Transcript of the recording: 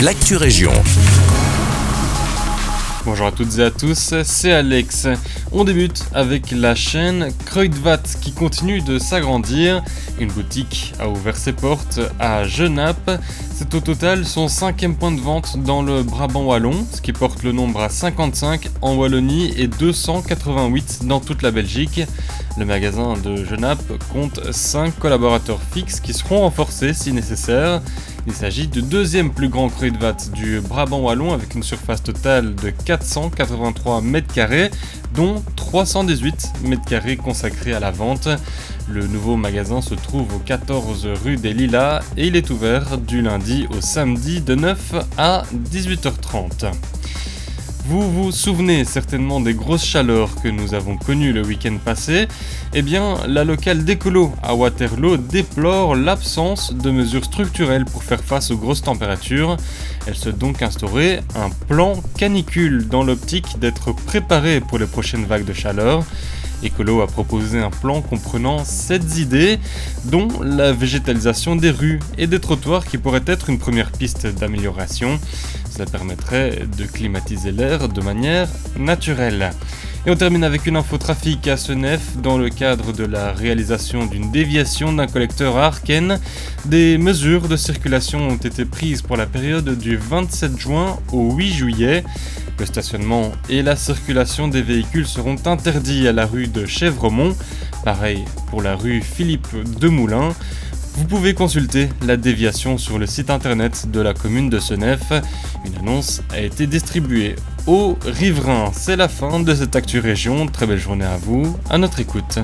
l'actu région. Bonjour à toutes et à tous, c'est Alex. On débute avec la chaîne Kruidvat qui continue de s'agrandir. Une boutique a ouvert ses portes à Genappe. C'est au total son cinquième point de vente dans le Brabant wallon, ce qui porte le nombre à 55 en Wallonie et 288 dans toute la Belgique. Le magasin de Genappe compte 5 collaborateurs fixes qui seront renforcés si nécessaire. Il s'agit du deuxième plus grand Kruidvat du Brabant wallon avec une surface totale de 483 m2, dont 318 m2 consacrés à la vente. Le nouveau magasin se trouve au 14 rue des Lilas et il est ouvert du lundi au samedi de 9 à 18h30. Vous vous souvenez certainement des grosses chaleurs que nous avons connues le week-end passé Eh bien, la locale d'écolo à Waterloo déplore l'absence de mesures structurelles pour faire face aux grosses températures. Elle se donc instaurer un plan canicule dans l'optique d'être préparée pour les prochaines vagues de chaleur. Écolo a proposé un plan comprenant 7 idées, dont la végétalisation des rues et des trottoirs qui pourrait être une première piste d'amélioration. Cela permettrait de climatiser l'air de manière naturelle. Et on termine avec une info trafic à Senef dans le cadre de la réalisation d'une déviation d'un collecteur à Arken. Des mesures de circulation ont été prises pour la période du 27 juin au 8 juillet. Le stationnement et la circulation des véhicules seront interdits à la rue de Chèvremont, pareil pour la rue Philippe Demoulin. Vous pouvez consulter la déviation sur le site internet de la commune de Senef. Une annonce a été distribuée aux riverains. C'est la fin de cette Actu Région. Très belle journée à vous, à notre écoute.